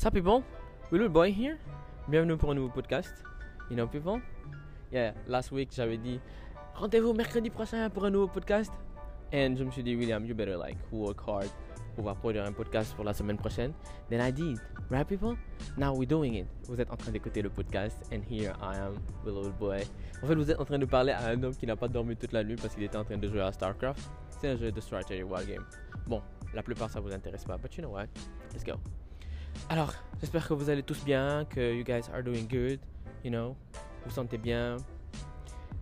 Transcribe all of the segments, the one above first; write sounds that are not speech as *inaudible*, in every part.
Sup people, Willow Boy here. Bienvenue pour un nouveau podcast. You know people? Yeah, last week j'avais dit rendez-vous mercredi prochain pour un nouveau podcast. And je me suis dit William, you better like work hard pour pouvoir produire un podcast pour la semaine prochaine. Then I did. Right people? Now we're doing it. Vous êtes en train d'écouter le podcast and here I am, Willow Boy. En fait, vous êtes en train de parler à un homme qui n'a pas dormi toute la nuit parce qu'il était en train de jouer à StarCraft. C'est un jeu de strategy war game. Bon, la plupart ça vous intéresse pas, but you know what? Let's go. Alors, j'espère que vous allez tous bien, que you guys are doing good, you know, vous sentez bien.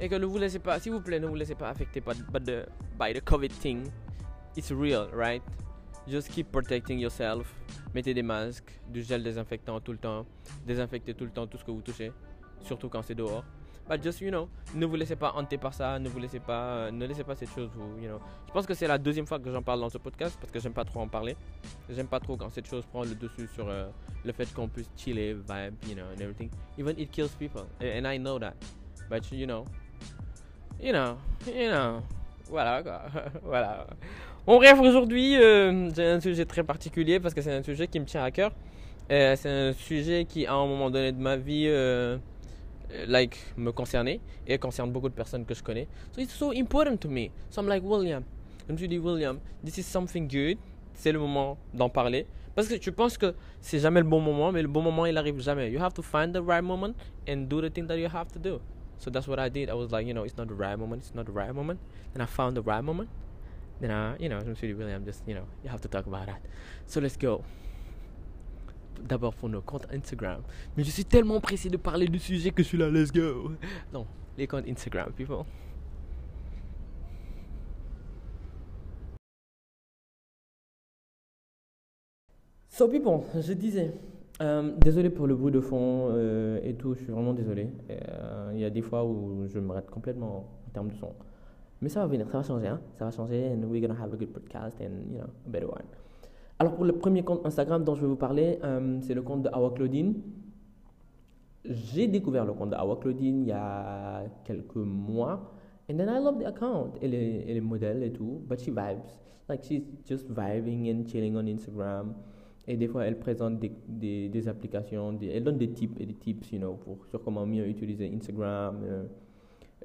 Et que ne vous laissez pas, s'il vous plaît, ne vous laissez pas affecter by, the, by the COVID thing. It's real, right? Just keep protecting yourself. Mettez des masques, du gel désinfectant tout le temps. Désinfectez tout le temps tout ce que vous touchez. Surtout quand c'est dehors. But just, you know, ne vous laissez pas hanter par ça. Ne vous laissez pas, ne laissez pas cette chose vous, you know. Je pense que c'est la deuxième fois que j'en parle dans ce podcast parce que j'aime pas trop en parler. J'aime pas trop quand cette chose prend le dessus sur euh, le fait qu'on puisse chiller, vibe, you know, and everything. Even it kills people. And I know that. But, you know, you know, you know. Voilà quoi. *laughs* voilà. Bon, bref, aujourd'hui, euh, un sujet très particulier parce que c'est un sujet qui me tient à cœur. Euh, c'est un sujet qui, à un moment donné de ma vie, euh, like, me concernait et concerne beaucoup de personnes que je connais. So it's so important to me. So I'm like, William. Je me William, this is something good. C'est le moment d'en parler. Parce que tu penses que c'est jamais le bon moment, mais le bon moment, il arrive jamais. You have to find the right moment and do the thing that you have to do. So that's what I did. I was like, you know, it's not the right moment. It's not the right moment. Then I found the right moment. Then I, you know, je me suis William, just, you know, you have to talk about that. So let's go. D'abord pour nos comptes Instagram. Mais je suis tellement pressé de parler du sujet que je suis là, let's go. Non, les comptes Instagram, people. So people, je disais, euh, désolé pour le bruit de fond euh, et tout, je suis vraiment désolé. Euh, Il y a des fois où je me rate complètement en termes de son. Mais ça va venir, ça va changer, hein? ça va changer, and we're gonna have a good podcast and, you know, a better one. Alors pour le premier compte Instagram dont je vais vous parler, euh, c'est le compte de Awa Claudine. J'ai découvert le compte de Awa Claudine il y a quelques mois. And then I love the account. Elle est, elle modèle et tout, but she vibes. Like she's just vibing and chilling on Instagram. Et des fois, elle présente des, applications, elle donne des tips et des tips, you know, pour, sur comment mieux utiliser Instagram, euh,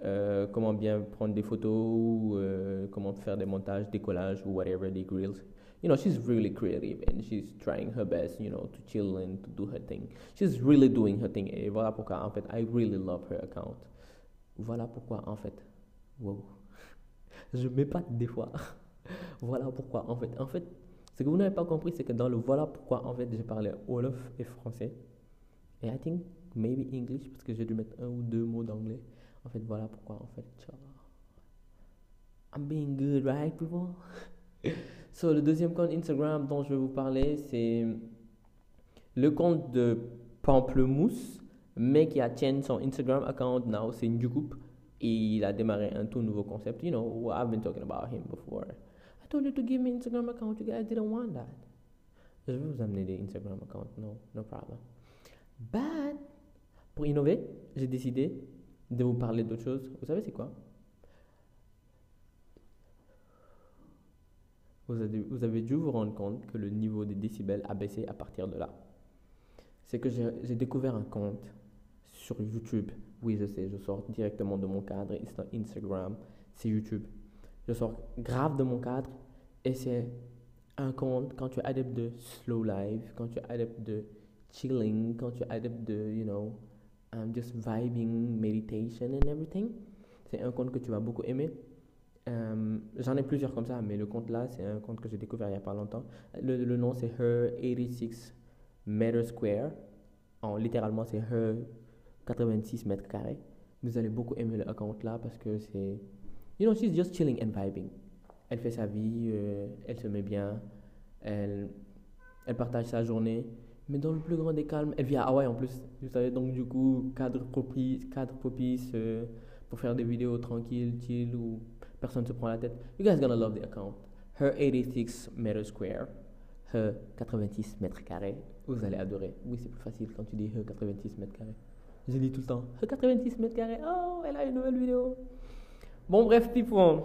euh, comment bien prendre des photos, comment faire des montages, des collages ou whatever, des grills. You know, she's really creative and she's trying her best, you know, to chill and to do her thing. She's really doing her thing. Et voilà pourquoi, en fait, I really love her account. Voilà pourquoi, en fait, wow, *laughs* je m'épate des fois. voilà pourquoi, en fait, en fait, ce que vous n'avez pas compris, c'est que dans le voilà pourquoi, en fait, j'ai parlé Wolof et français. Et I think maybe English, parce que j'ai dû mettre un ou deux mots d'anglais. En fait, voilà pourquoi, en fait. I'm being good, right, people? *laughs* so, le deuxième compte Instagram dont je vais vous parler, c'est le compte de Pamplemousse, mais qui a changé son Instagram account now, c'est Njukup. Et il a démarré un tout nouveau concept. You know, I've been talking about him before. I told you to give me Instagram account. You guys didn't want that. Je vais vous amener des Instagram accounts. No, no problem. But, pour innover, j'ai décidé de vous parler d'autre chose. Vous savez, c'est quoi? Vous avez, dû vous rendre compte que le niveau des décibels a baissé à partir de là. C'est que j'ai découvert un compte sur YouTube. Oui, je sais, je sors directement de mon cadre Instagram. C'est YouTube. Je sors grave de mon cadre et c'est un compte quand tu es adepte de slow life, quand tu es adepte de chilling, quand tu es adepte de, you know, um, just vibing, meditation and everything. C'est un compte que tu vas beaucoup aimer. Um, J'en ai plusieurs comme ça, mais le compte là, c'est un compte que j'ai découvert il n'y a pas longtemps. Le, le nom c'est Her86 Meter Square. En, littéralement, c'est Her 86 mètres carrés. Vous allez beaucoup aimer le compte là parce que c'est. You know, she's just chilling and vibing. Elle fait sa vie, euh, elle se met bien, elle, elle partage sa journée, mais dans le plus grand des calmes. Elle vit à Hawaï en plus, vous savez, donc du coup, cadre propice, cadre propice euh, pour faire des vidéos tranquilles, chill, où personne ne se prend la tête. You guys gonna love the account. Her 86 meter square, her 86 mètres carrés, vous allez adorer. Oui, c'est plus facile quand tu dis her 86 mètres carrés. Je dis tout le temps, her 86 mètres carrés, oh, elle a une nouvelle vidéo. Bon, bref, people.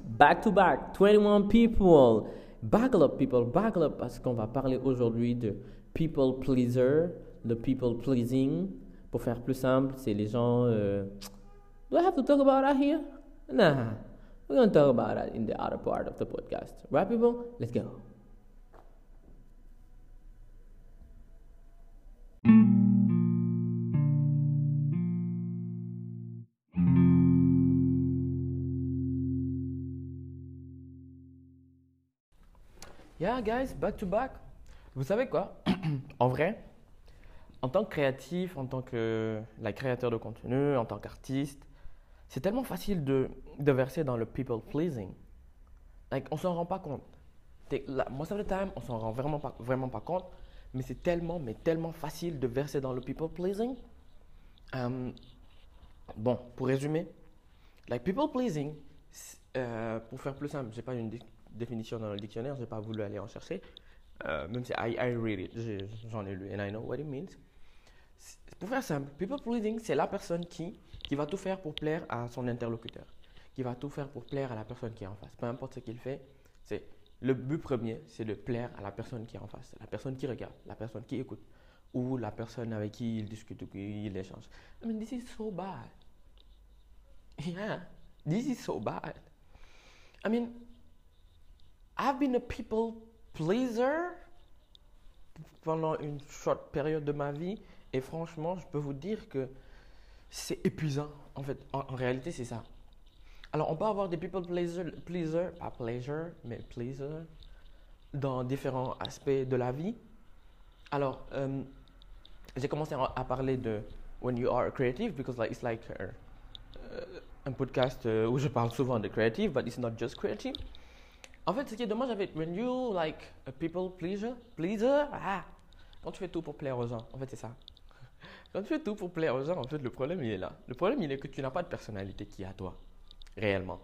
Back to back, 21 people. Buckle up, people, buckle up, parce qu'on va parler aujourd'hui de people pleaser, de people pleasing. Pour faire plus simple, c'est les gens. Euh, do I have to talk about that here? Nah, we're going to talk about that in the other part of the podcast. Right, people? Let's go. Yeah, guys, back to back. Vous savez quoi? *clears throat* En vrai, en tant que créatif, en tant que la créateur de contenu, en tant qu'artiste, c'est tellement facile de, de, verser dans le people pleasing. Like, on s'en rend pas compte. La, most of the time, on s'en rend vraiment pas, vraiment pas compte, mais c'est tellement, mais tellement facile de verser dans le people pleasing. Um, bon, pour résumer, like people pleasing, euh, pour faire plus simple, j'ai pas une définition dans le dictionnaire, j'ai pas voulu aller en chercher. Euh, même si I, I read it, j'en ai lu, and I know what it means. Pour faire simple, people pleasing, c'est la personne qui, qui va tout faire pour plaire à son interlocuteur, qui va tout faire pour plaire à la personne qui est en face. Peu importe ce qu'il fait, c'est le but premier, c'est de plaire à la personne qui est en face, la personne qui regarde, la personne qui écoute, ou la personne avec qui il discute ou qui il échange. I mean, this is so bad. *laughs* Yeah, this is so bad. I mean, I've been a people pleaser pendant une short période de ma vie et franchement, je peux vous dire que c'est épuisant. En fait, en, réalité, c'est ça. Alors, on peut avoir des people pleaser, pleaser pas pleasure, mais pleaser, dans différents aspects de la vie. Alors, euh, j'ai commencé à parler de when you are creative, because like, it's like uh, un podcast euh, où je parle souvent de creative, but it's not just creative. En fait, ce qui est dommage avec when you like a people pleaser, pleaser, ah, quand tu fais tout pour plaire aux gens, en fait, c'est ça. Quand tu fais tout pour plaire aux gens, en fait, le problème, il est là. Le problème, il est que tu n'as pas de personnalité qui est à toi, réellement.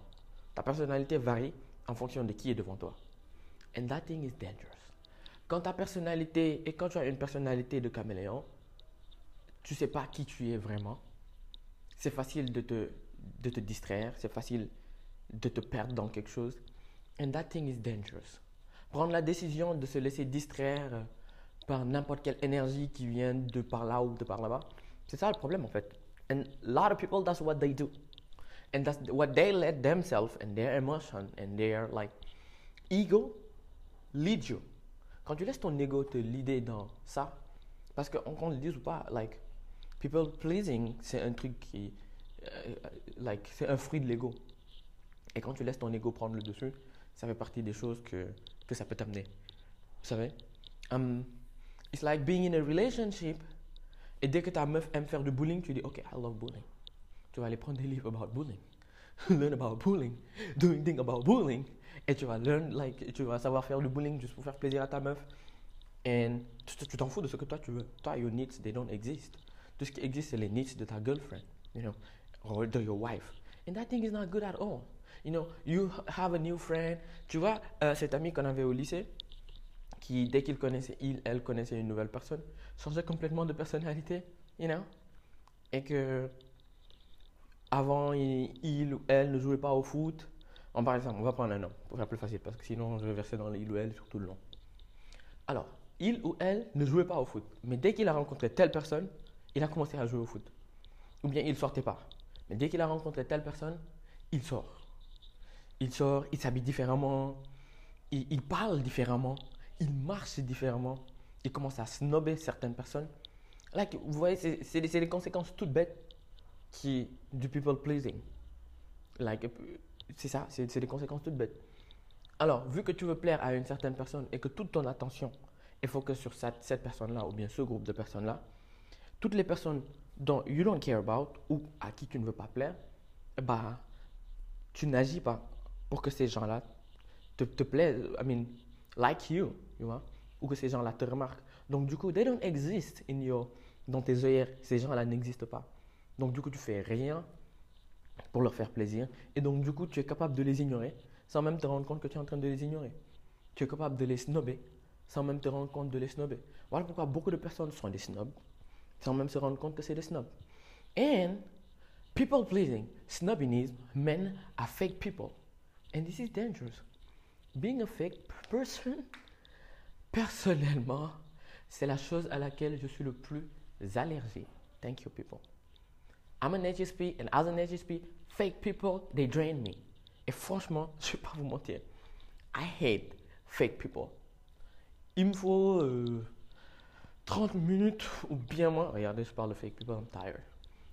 Ta personnalité varie en fonction de qui est devant toi. And that thing is dangerous. Quand ta personnalité, et quand tu as une personnalité de caméléon, tu sais pas qui tu es vraiment. C'est facile de te, de te distraire, c'est facile de te perdre dans quelque chose. And that thing is dangerous. Prendre la décision de se laisser distraire par n'importe quelle énergie qui vient de par là ou de par là-bas, c'est ça le problème en fait. And a lot of people, that's what they do. And that's what they let themselves and their emotion and their like ego lead you. Quand tu laisses ton ego te leader dans ça, parce qu'on le dise ou pas, like, people pleasing, c'est un truc qui, euh, like, c'est un fruit de l'ego. Et quand tu laisses ton ego prendre le dessus, ça fait partie des choses que, que ça peut t'amener. Vous savez? Um, It's like being in a relationship. Et dès que ta meuf aime faire du bullying, tu dis, OK, I love bullying. Tu vas aller prendre des livres about bullying. *laughs* learn about bullying. Doing things about bullying. Et tu vas learn, like, tu vas savoir faire du bullying juste pour faire plaisir à ta meuf. Et tu t'en fous de ce que toi tu veux. Toi, your needs, they don't exist. Tout ce qui existe, c'est les needs de ta girlfriend, you know, or de your wife. And that thing is not good at all. You know, you have a new friend. Tu vois, euh, cet ami qu'on avait au lycée, qui, dès qu'il connaissait, il, elle connaissait une nouvelle personne, changeait complètement de personnalité, you know? Et que, avant, il, ou elle ne jouait pas au foot. En par exemple, on va prendre un nom pour faire plus facile, parce que sinon, je vais verser dans il ou elle sur tout le long. Alors, il ou elle ne jouait pas au foot. Mais dès qu'il a rencontré telle personne, il a commencé à jouer au foot. Ou bien il sortait pas. Mais dès qu'il a rencontré telle personne, il sort il sort, il s'habille différemment, il, parle différemment, il marche différemment, il commence à snobber certaines personnes. Like, vous voyez, c'est des conséquences toutes bêtes qui, du people pleasing. Like, c'est ça, c'est des conséquences toutes bêtes. Alors, vu que tu veux plaire à une certaine personne et que toute ton attention est focusée sur cette, personne-là ou bien ce groupe de personnes-là, toutes les personnes dont you don't care about ou à qui tu ne veux pas plaire, bah, tu n'agis pas pour que ces gens-là te, plaisent, like you, tu vois, ou que ces gens-là te remarquent. Donc, du coup, they don't exist in your, dans tes œillères. Ces gens-là n'existent pas. Donc, du coup, tu fais rien pour leur faire plaisir. Et donc, du coup, tu es capable de les ignorer sans même te rendre compte que tu es en train de les ignorer. Tu es capable de les snobber sans même te rendre compte de les snobber. Voilà pourquoi beaucoup de personnes sont des snobs sans même se rendre compte que c'est des snobs. And people pleasing, snobbinism, men fake people. And this is dangerous. Being a fake person, personnellement, c'est la chose à laquelle je suis le plus allergique. Thank you, people. I'm an HSP, and as an HSP, fake people, they drain me. Et franchement, *laughs* je ne vais pas vous mentir. I hate fake people. Il me faut 30 euh, minutes ou bien moins. Regardez, je parle de fake people, I'm tired.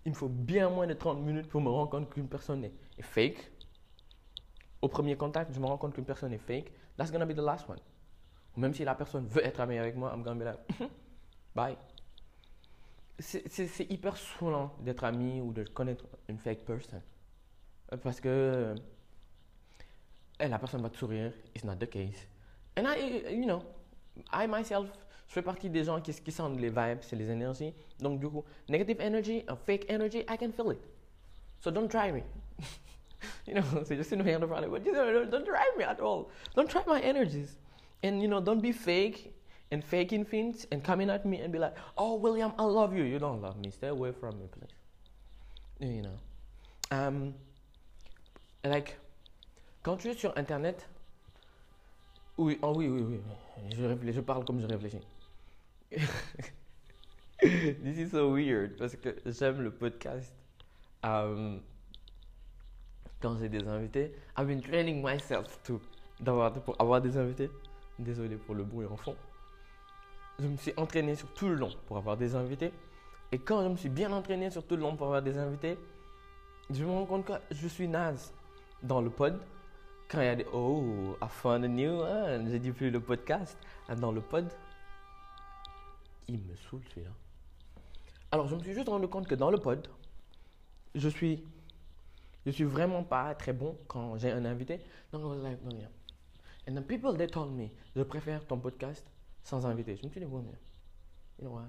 Il me faut bien moins de 30 minutes pour me rendre compte qu'une personne est fake. Au premier contact, je me rends compte qu'une personne est fake. That's gonna be the last one. Même si la personne veut être amie avec moi, I'm gonna be like, *laughs* bye. C'est hyper saoulant d'être ami ou de connaître une fake person. Parce que la personne va te sourire. It's not the case. And I, you know, I myself, je fais partie des gens qui, qui sentent les vibes, c'est les énergies. Donc du coup, negative energy, a fake energy, I can feel it. So don't try me. *laughs* *laughs* you know, c'est juste une manière de parler. But you know, don't drive me at all. Don't try my energies. And you know, don't be fake and faking things and coming at me and be like, oh, William, I love you. You don't love me. Stay away from me, please. You know. Um, like, Quand tu es sur Internet, oui, oh oui, oui, oui, je, je parle comme je réfléchis. *laughs* This is so weird parce que j'aime le podcast. Um, quand j'ai des invités, I've been training myself to d'avoir pour avoir des invités. Désolé pour le bruit en fond. Je me suis entraîné sur tout le long pour avoir des invités. Et quand je me suis bien entraîné sur tout le long pour avoir des invités, je me rends compte que je suis naze dans le pod quand il y a des Oh, I found a new one, j'ai dit plus le podcast, ah, dans le pod, il me saoule celui-là. Alors, je me suis juste rendu compte que dans le pod, je suis, je suis vraiment pas très bon quand j'ai un invité. Donc, I was like, no, yeah. And the people, they told me, je préfère ton podcast sans invité. Je me suis dit, well, yeah. you know what?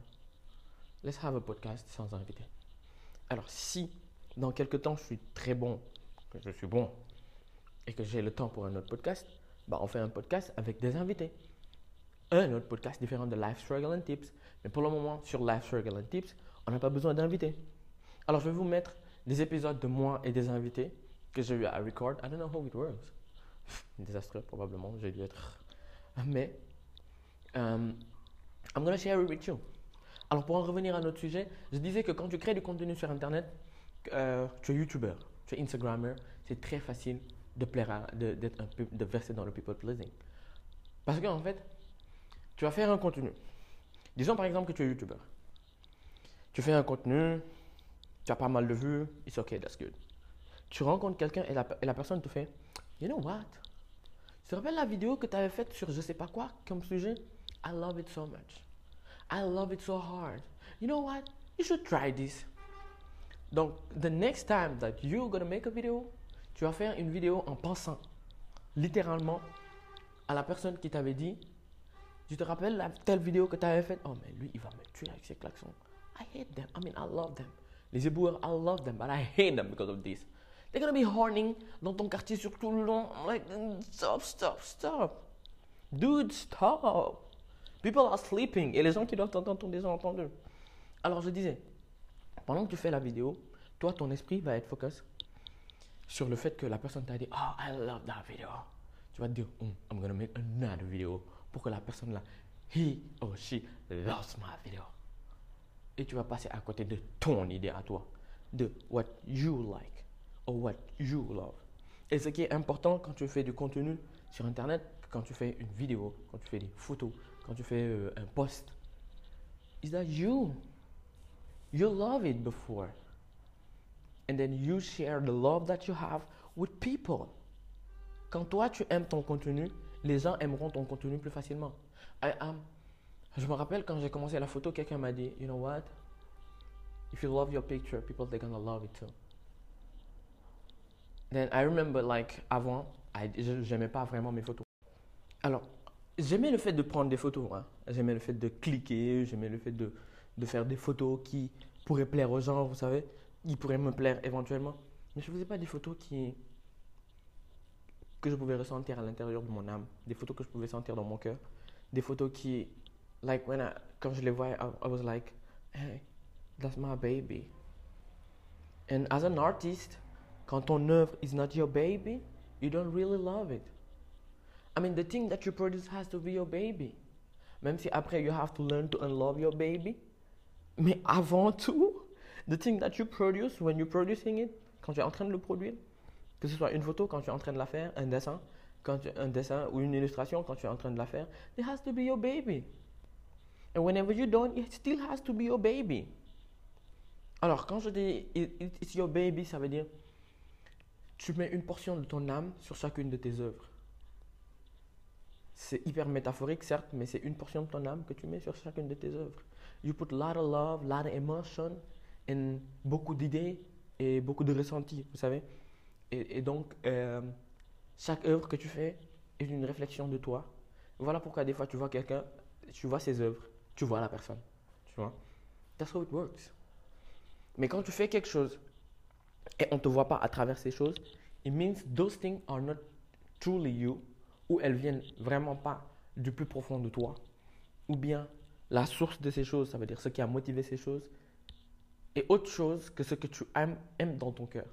Let's have a podcast sans invité. Alors, si dans quelques temps je suis très bon, que je suis bon et que j'ai le temps pour un autre podcast, bah on fait un podcast avec des invités. Un autre podcast différent de Life Struggle and Tips. Mais pour le moment, sur Life Struggle and Tips, on n'a pas besoin d'invités. Alors, je vais vous mettre des épisodes de moi et des invités que j'ai eu à record. I don't know how it works. *laughs* Désastreux, probablement. J'ai dû être. *laughs* Mais, um, I'm to share it with you. Alors, pour en revenir à notre sujet, je disais que quand tu crées du contenu sur Internet, euh, tu es YouTuber, tu es Instagrammer, c'est très facile de plaire de, d'être de verser dans le people pleasing. Parce qu'en fait, tu vas faire un contenu. Disons par exemple que tu es YouTuber. Tu fais un contenu, tu as pas mal de vues, it's okay, that's good. Tu rencontres quelqu'un et la, et la personne te fait, you know what? Tu te rappelles la vidéo que tu avais faite sur je sais pas quoi comme sujet? I love it so much. I love it so hard. You know what? You should try this. Donc, the next time that you're gonna make a video, tu vas faire une vidéo en pensant littéralement à la personne qui t'avait dit Tu te rappelles la telle vidéo que tu avais faite? Oh, mais lui, il va me tuer avec ses klaxons. I hate them. I mean, I love them. Les éboueurs, I love them, but I hate them because of this. They're gonna be horning dans ton quartier sur tout le long. Like, stop, stop, stop. Dude, stop. People are sleeping. Et les gens qui doivent t'entendre ont déjà entendu. Alors, je disais, pendant que tu fais la vidéo, toi, ton esprit va être focus sur le fait que la personne t'a dit Oh, I love that video. Tu vas te dire oh, I'm gonna make another video pour que la personne là, he or she loves my video. Et tu vas passer à côté de ton idée à toi, de what you like or what you love. Et ce qui est important quand tu fais du contenu sur Internet, quand tu fais une vidéo, quand tu fais des photos, quand tu fais euh, un post, is that you? You love it before and then you share the love that you have with people. Quand toi tu aimes ton contenu, les gens aimeront ton contenu plus facilement. Je me rappelle quand j'ai commencé la photo, quelqu'un m'a dit, you know what? If you love your picture, people they're gonna love it too. Then I remember like avant, I, j'aimais pas vraiment mes photos. Alors, j'aimais le fait de prendre des photos. Hein. J'aimais le fait de cliquer, j'aimais le fait de, de faire des photos qui pourraient plaire aux gens, vous savez il pourrait me plaire éventuellement. Mais je ne faisais pas des photos qui que je pouvais ressentir à l'intérieur de mon âme, des photos que je pouvais sentir dans mon cœur, des photos qui, like when I, quand je les voyais, I, was like, hey, that's my baby. And as an artist, quand ton œuvre is not your baby, you don't really love it. I mean, the thing that you produce has to be your baby. Même si après, you have to learn to unlove your baby. Mais avant tout, the thing that you produce, when you're producing it, quand tu es en train de le produire, que ce soit une photo, quand tu es en train de la faire, un dessin, quand tu, un dessin ou une illustration, quand tu es en train de la faire, it has to be your baby. Whenever you're done, it still has to be your baby. Alors, quand je dis it's your baby, ça veut dire tu mets une portion de ton âme sur chacune de tes œuvres. C'est hyper métaphorique, certes, mais c'est une portion de ton âme que tu mets sur chacune de tes œuvres. You put lot of love, lot of emotion, and beaucoup d'idées et beaucoup de ressentis, vous savez. Et, donc, euh, chaque œuvre que tu fais est une réflexion de toi. Voilà pourquoi des fois tu vois quelqu'un, tu vois ses œuvres, tu vois la personne. Tu vois. That's how it works. Mais quand tu fais quelque chose et on ne te voit pas à travers ces choses, it means those things are not truly you, ou elles viennent vraiment pas du plus profond de toi, ou bien la source de ces choses, ça veut dire ce qui a motivé ces choses, est autre chose que ce que tu aimes, aimes dans ton cœur.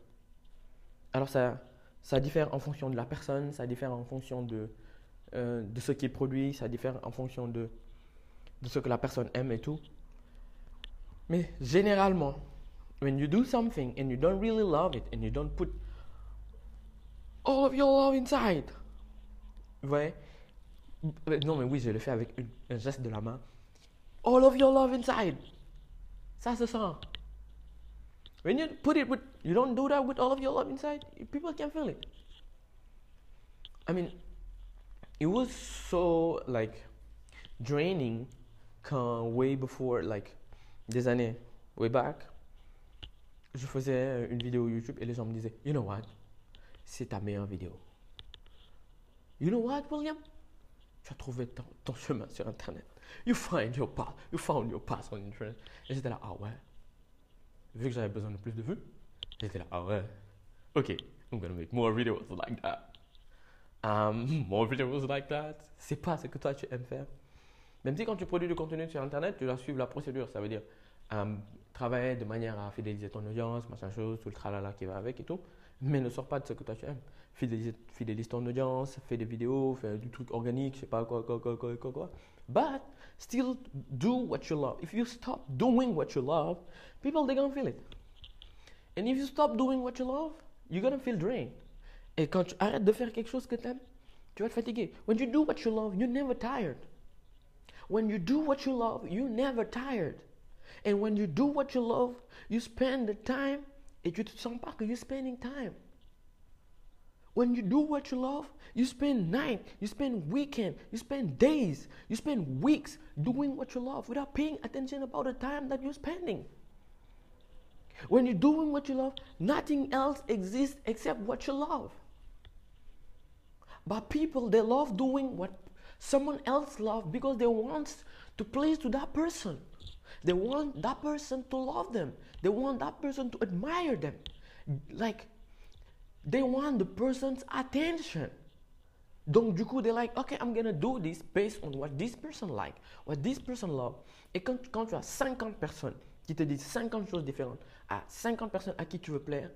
Alors ça, ça diffère en fonction de la personne, ça diffère en fonction de, euh, de ce qui est produit, ça diffère en fonction de, de ce que la personne aime et tout. Mais généralement, when you do something and you don't really love it and you don't put all of your love inside, voyez Non, mais oui, je le fais avec un geste de la main. All of your love inside. Ça se sent. When you put it with, you don't do that with all of your love inside, people can feel it. I mean, it was so like draining quand way before, like des années, way back, je faisais une vidéo YouTube et les gens me disaient, you know what, c'est ta meilleure vidéo. You know what, William? Tu as trouvé ton, ton chemin sur Internet. You find your path. You found your path on Internet. Et j'étais là, ah ouais. Vu que j'avais besoin de plus de vues, j'étais là, ah ouais. Ok, I'm gonna make more videos like that. Um, *laughs* more videos like that. C'est pas ce que toi tu aimes faire. Même si quand tu produis du contenu sur Internet, tu dois suivre la procédure. Ça veut dire, travailler de manière à fidéliser ton audience, machin chose, tout le tralala qui va avec et tout. Mais ne sors pas de ce que toi tu aimes. Fidélise, ton audience, fais des vidéos, fais du truc organique, je sais pas quoi, quoi, quoi, quoi, quoi, quoi. But still do what you love. If you stop doing what you love, people they're gonna feel it. And if you stop doing what you love, you're gonna feel drained. Et quand tu arrêtes de faire quelque chose que tu aimes, tu vas te fatiguer. When you do what you love, you're never tired. When you do what you love, you're never tired. And when you do what you love, you spend the time sens you're spending time. When you do what you love, you spend night, you spend weekend, you spend days, you spend weeks doing what you love without paying attention about the time that you're spending. When you're doing what you love, nothing else exists except what you love. But people, they love doing what someone else love because they want to please to that person. They want that person to love them. They want that person to admire them. Like, they want the person's attention. Coup, they're like, okay, I'm gonna do this based on what this person like, what this person love. Et quand, quand tu as 50 personnes qui te disent 50 choses différentes à 50 personnes à qui tu veux plaire,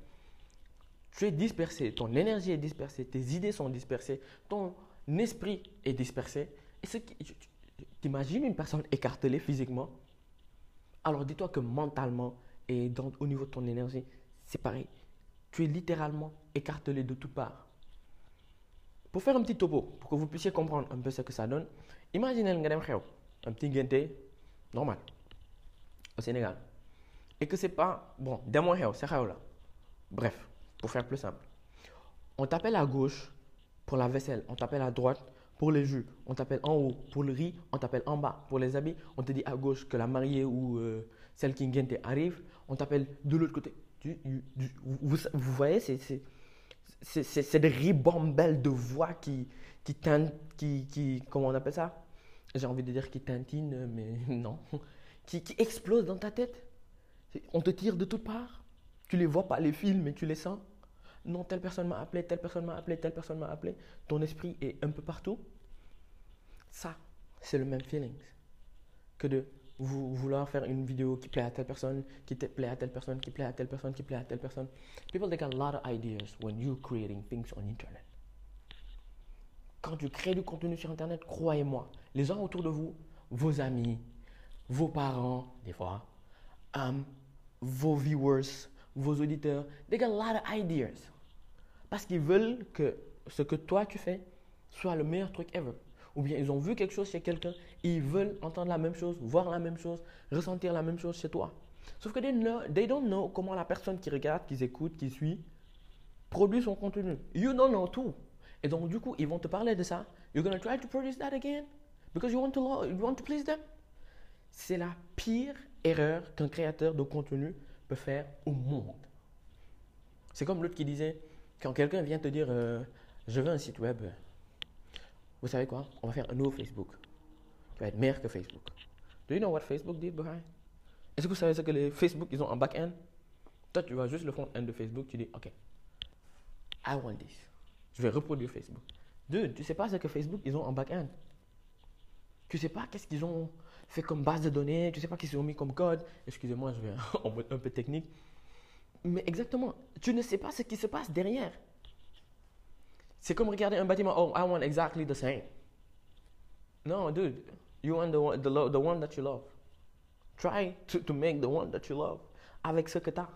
tu es dispersé, ton énergie est dispersée, tes idées sont dispersées, ton esprit est dispersé. Et ce qui, t'imagines une personne écartelée physiquement? Alors dis-toi que mentalement et au niveau de ton énergie, c'est pareil. Tu es littéralement écartelé de toutes parts. Pour faire un petit topo, pour que vous puissiez comprendre un peu ce que ça donne, imaginez un petit guinté normal au Sénégal. Et que c'est pas, bon, des c'est là. Bref, pour faire plus simple. On t'appelle à gauche pour la vaisselle, on t'appelle à droite pour les jus, on t'appelle en haut. Pour le riz, on t'appelle en bas. Pour les habits, on te dit à gauche que la mariée ou euh, celle qui est arrive. On t'appelle de l'autre côté. vous, voyez, c'est des ribambelles de voix qui, qui, qui, qui, comment on appelle ça? J'ai envie de dire qui tintinent, mais *laughs* non. Qui, qui dans ta tête. On te tire de toutes parts. Tu les vois pas les films, mais tu les sens non, telle personne m'a appelé, telle personne m'a appelé, telle personne m'a appelé. Ton esprit est un peu partout. Ça, c'est le même feeling que de vouloir faire une vidéo qui plaît à telle personne, qui te plaît à telle personne, qui plaît à telle personne, qui plaît à telle personne. People take a lot of ideas when you're creating things on internet. quand tu crées du contenu sur Internet, croyez-moi, les gens autour de vous, vos amis, vos parents, des fois, um, vos viewers, vos auditeurs, they got a lot of ideas. Parce qu'ils veulent que ce que toi tu fais soit le meilleur truc ever. Ou bien ils ont vu quelque chose chez quelqu'un, ils veulent entendre la même chose, voir la même chose, ressentir la même chose chez toi. Sauf que they, know, they don't know comment la personne qui regarde, qui écoute, qui suit, produit son contenu. You don't know tout. Et donc, du coup, ils vont te parler de ça. You're to try to produce that again because you want to, you want to please them. C'est la pire erreur qu'un créateur de contenu peut faire au monde. C'est comme l'autre qui disait, quand quelqu'un vient te dire, euh, je veux un site web, vous savez quoi? On va faire un nouveau Facebook. Qui va être meilleur que Facebook. Do you know what Facebook did behind Est-ce que vous savez ce que les Facebook, ils ont en back-end Toi, tu vois juste le front-end de Facebook, tu dis, OK, I want this. Je vais reproduire Facebook. Deux, tu sais pas ce que Facebook, ils ont en back-end. Tu sais pas qu'est-ce qu'ils ont fait comme base de données, tu sais pas qu'ils ont mis comme code? Excusez-moi, je vais *laughs* en mode un peu technique. Mais exactement, tu ne sais pas ce qui se passe derrière. C'est comme regarder un bâtiment. Oh, I want exactly the same. No, dude, you want the, the, the one that you love. Try to, to make the one that you love avec ce que tu as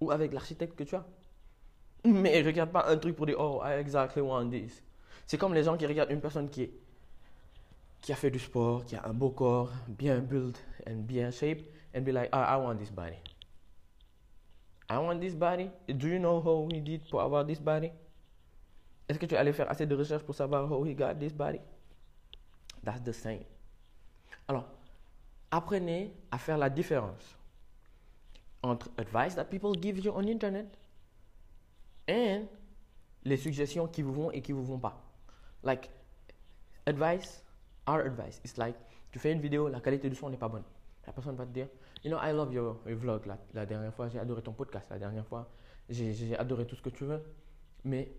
ou avec l'architecte que tu as. Mais regarde pas un truc pour dire, oh, I exactly want this. C'est comme les gens qui regardent une personne qui, a fait du sport, qui a un beau corps, bien built and bien shaped, and be like, I want this body. I want this body. Do you know how he did pour avoir this body? Est-ce que tu allais faire assez de recherches pour savoir how he got this body? That's the same. Alors, apprenez à faire la différence entre advice that people give you on internet et les suggestions qui vous vont et qui vous vont pas. Like, advice, our advice, it's like, tu fais une vidéo, la qualité du son n'est pas bonne. La personne va te dire, you know, I love your, vlog. La, la, dernière fois, j'ai adoré ton podcast. La dernière fois, j'ai adoré tout ce que tu veux. Mais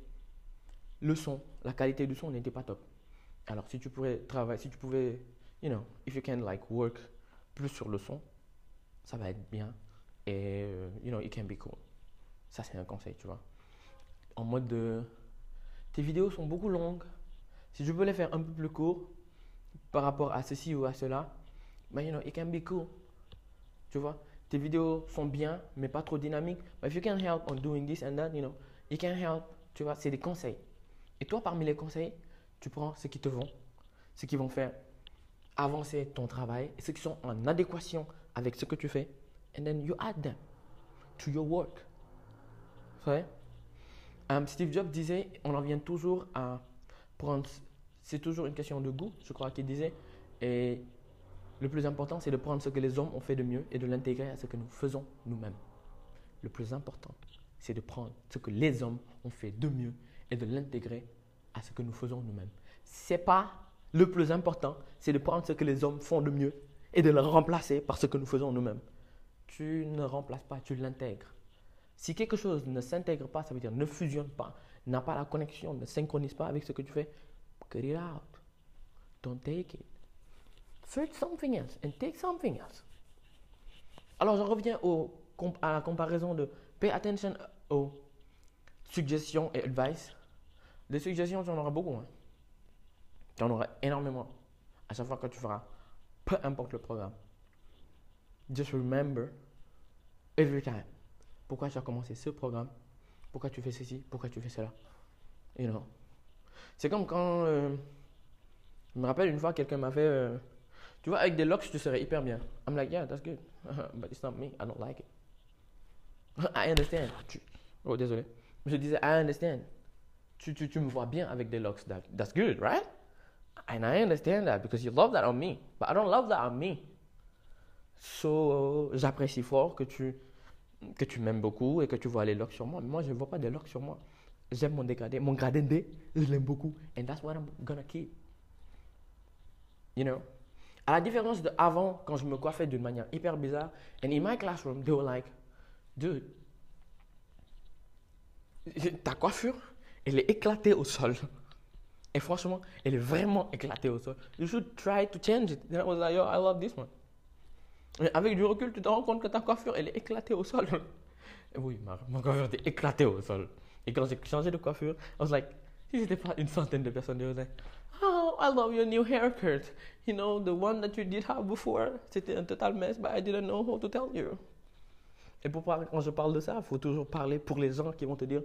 le son, la qualité du son n'était pas top. Alors, si tu pourrais travailler, si tu pouvais, you know, if you can like work plus sur le son, ça va être bien. Et, euh, you know, it can be cool. Ça, c'est un conseil, tu vois en mode de tes vidéos sont beaucoup longues. Si je peux les faire un peu plus courts par rapport à ceci ou à cela, ben, you know, it can be cool. Tu vois, tes vidéos sont bien, mais pas trop dynamiques. But if you can help on doing this and that, you know, it can help. Tu vois, c'est des conseils. Et toi, parmi les conseils, tu prends ce qui te vont, ce qui vont faire avancer ton travail, ceux qui sont en adéquation avec ce que tu fais, and then you add them to your work. Ouais? Um, Steve Jobs disait, on en vient toujours à prendre, c'est toujours une question de goût, je crois qu'il disait, et le plus important, c'est de prendre ce que les hommes ont fait de mieux et de l'intégrer à ce que nous faisons nous-mêmes. Le plus important, c'est de prendre ce que les hommes ont fait de mieux et de l'intégrer à ce que nous faisons nous-mêmes. C'est pas le plus important, c'est de prendre ce que les hommes font de mieux et de le remplacer par ce que nous faisons nous-mêmes. Tu ne remplaces pas, tu l'intègres. Si quelque chose ne s'intègre pas, ça veut dire ne fusionne pas, n'a pas la connexion, ne synchronise pas avec ce que tu fais, cut it out. Don't take it. Search something else and take something else. Alors, je reviens au, à la comparaison de pay attention aux suggestions et advice. Des suggestions, tu en auras beaucoup. Hein. Tu en auras énormément à chaque fois que tu feras, peu importe le programme. Just remember every time pourquoi tu as commencé ce programme? Pourquoi tu fais ceci? Pourquoi tu fais cela? You know? C'est comme quand. Euh, je me rappelle une fois, quelqu'un m'a fait. Euh, tu vois, avec des locks, tu serais hyper bien. I'm like, yeah, that's good. *laughs* But it's not me. I don't like it. *laughs* I understand. Oh, désolé. Je disais, I understand. Tu, tu, tu me vois bien avec des locks. That, that's good, right? And I understand that because you love that on me. But I don't love that on me. So, j'apprécie fort que tu que tu m'aimes beaucoup et que tu vois les locks sur moi. Mais moi, je ne vois pas des locks sur moi. J'aime mon dégradé. Mon gradé je l'aime beaucoup. And that's what I'm gonna keep. You know? À la différence de avant, quand je me coiffais d'une manière hyper bizarre, and in my classroom, they were like, dude, ta coiffure, elle est éclatée au sol. Et franchement, elle est vraiment éclatée au sol. You should try to change it. And I was like, yo, I love this one avec du recul, tu te rends compte que ta coiffure, elle est éclatée au sol. *laughs* oui, ma, coiffure était éclatée au sol. Et quand j'ai changé de coiffure, I was like, si c'était pas une centaine de personnes qui disaient Oh, I love your new haircut. You know, the one that you did have before, c'était un total mess, but I didn't know how to tell you. Et pour quand je parle de ça, il faut toujours parler pour les gens qui vont te dire,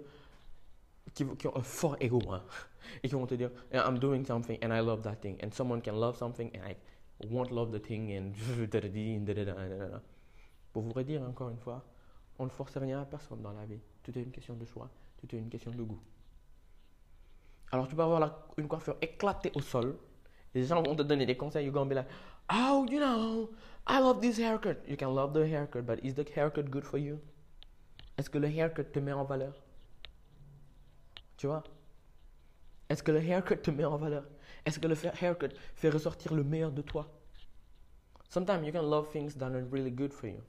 qui, qui ont un fort ego, hein, et qui vont te dire, "Yeah, I'm doing something and I love that thing. And someone can love something and I won't love the thing and Pour vous redire encore une fois, on ne force rien à personne dans la vie. Tout est une question de choix, tout est une question de goût. Alors tu peux avoir la- une coiffure éclatée au sol. Les gens vont te donner des conseils. You're gonna be like, oh, you know, I love this haircut. You can love the haircut, but is the haircut good for you? Est-ce que le haircut te met en valeur? Tu vois? Est-ce que le haircut te met en valeur? Est-ce que le haircut fait ressortir le meilleur de toi? Sometimes you can love things that are really good for you.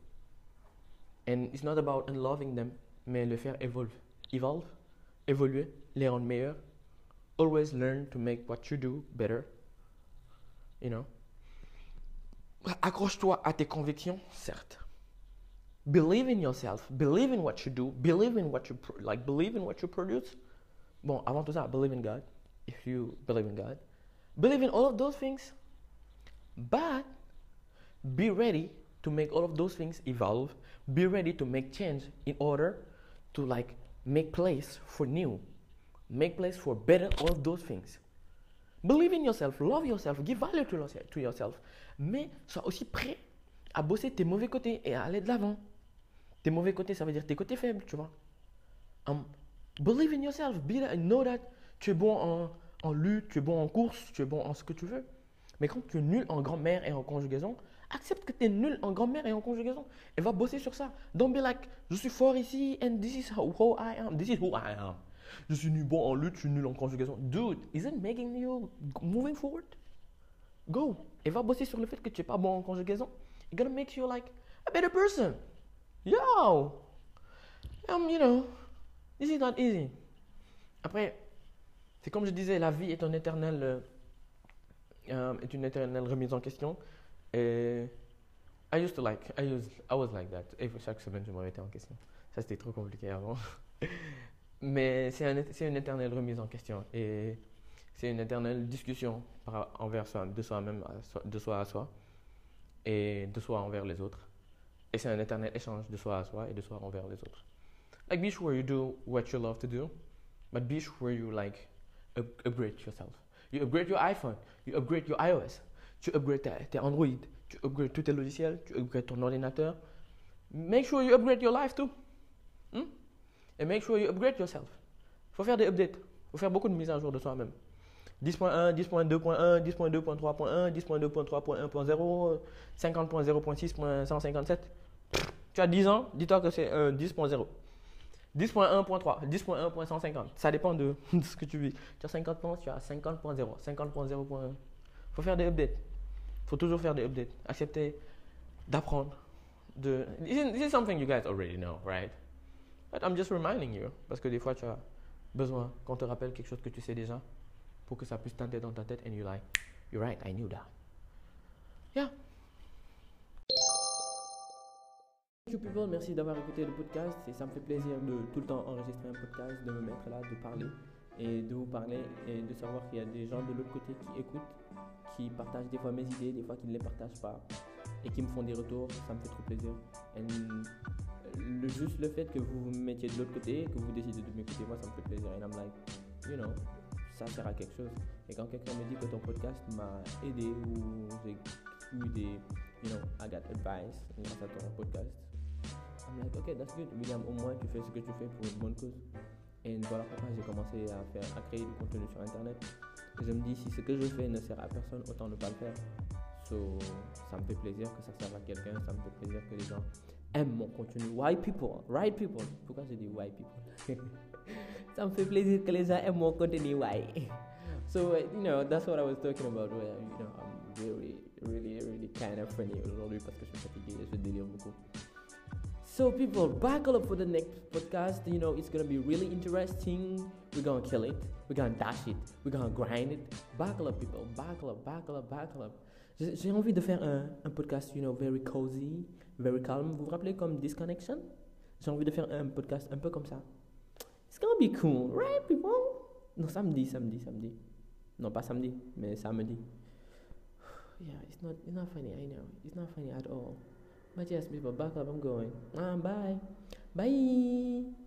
And it's not about unloving them, mais le faire evolve. Evolve, évoluer, les rendre meilleurs. Always learn to make what you do better. You know? Accroche-toi à tes convictions, certes. Believe in yourself. Believe in what you do. Believe in what you like. Believe in what you produce. Bon, avant tout ça, believe in God. If you believe in God, believe in all of those things. But be ready to make all of those things evolve. Be ready to make change in order to like make place for new. Make place for better all of those things. Believe in yourself, love yourself, give value to yourself. Mais sois aussi prêt à bosser tes mauvais côtés et à aller de l'avant. Tes mauvais côtés, ça veut dire tes côtés faibles, tu vois. Um, believe in yourself, be that, know that tu es bon en, en lutte, tu es bon en course, tu es bon en ce que tu veux. Mais quand tu es nul en grammaire et en conjugaison, accepte que tu es nul en grammaire et en conjugaison et va bosser sur ça. Don't be like, je suis fort ici and this is how, I am. This is who I am. Je suis nul bon en lutte, je suis nul en conjugaison. Dude, isn't making you moving forward? Go. Et va bosser sur le fait que tu n'es pas bon en conjugaison. It's gonna make you like a better person. Yo! Um, you know, this is not easy. Après, c'est comme je disais, la vie est un éternel, euh, euh, est une éternelle remise en question. Et I used to like, I used, I was like that. Et chaque semaine, je me remettais en question. Ça, c'était trop compliqué avant. *laughs* Mais c'est un, c'est une éternelle remise en question. Et c'est une éternelle discussion envers soi, de soi-même, de soi à soi. Et de soi envers les autres. Et c'est un éternel échange de soi à soi et de soi envers les autres. Like, be sure you do what you love to do, but be sure you, like, up- upgrade yourself. You upgrade your iPhone, you upgrade your iOS, tu upgrades tes, Android, tu upgrades tous tes logiciels, tu upgrades ton ordinateur. Make sure you upgrade your life too. Hmm? And make sure you upgrade yourself. faut faire des updates. faut faire beaucoup de mises à jour de soi-même. 10.1, 10.2.1, 10.2.3.1, 10.2.3.1.0, 50.0.6.157. Tu as 10 ans, dis-toi que c'est un 10.0. 10.1.3, 10.1.150. Ça dépend *laughs* de, ce que tu vis. Tu as 50 ans, tu as 50.0, 50.0.1. faut faire des updates. faut toujours faire des updates. Accepter d'apprendre. This is something you guys already know, right? I'm just reminding you. Parce que des fois, tu as besoin qu'on te rappelle quelque chose que tu sais déjà pour que ça puisse teinter dans ta tête and you're like, you're right, I knew that. Yeah. You people, merci d'avoir écouté le podcast et ça me fait plaisir de tout le temps enregistrer un podcast, de me mettre là, de parler et de vous parler et de savoir qu'il y a des gens de l'autre côté qui écoutent, qui partagent des fois mes idées, des fois qui ne les partagent pas et qui me font des retours, ça me fait trop plaisir. And le, juste le fait que vous vous mettiez de l'autre côté, que vous décidez de m'écouter, moi ça me fait plaisir. And I'm like, you know, ça sert à quelque chose. Et quand quelqu'un me dit que ton podcast m'a aidé ou j'ai eu des, you know, I got advice grâce à ton podcast, I'm like, ok, that's good. William, au moins tu fais ce que tu fais pour une bonne cause. Et voilà pourquoi j'ai commencé à, faire, à créer du contenu sur Internet. Et je me dis, si ce que je fais ne sert à personne, autant ne pas le faire. So, ça me fait plaisir que ça serve à quelqu'un, ça me fait plaisir que les gens aiment mon contenu. White people, right people. Pourquoi j'ai dit white people Ça me fait plaisir les gens aiment mon contenu white. So, you know, that's what I was talking about. Where, you know, I'm really, really, really kind of funny aujourd'hui je je. So people, buckle up for the next podcast. You know, it's gonna be really interesting. We're gonna kill it. We're gonna dash it. We're gonna grind it. Buckle up, people. Buckle up, buckle up, buckle up. J'ai envie de faire un, un podcast, you know, very cozy, very calm. Vous vous rappelez comme Disconnection? J'ai envie de faire un podcast un peu comme ça. It's gonna be cool, right, people? Non, samedi, samedi, samedi. Non, pas samedi, mais samedi. *sighs* Yeah, it's not, it's not funny, I know. It's not funny at all. But yes, people, back up, I'm going. Ah, bye. Bye.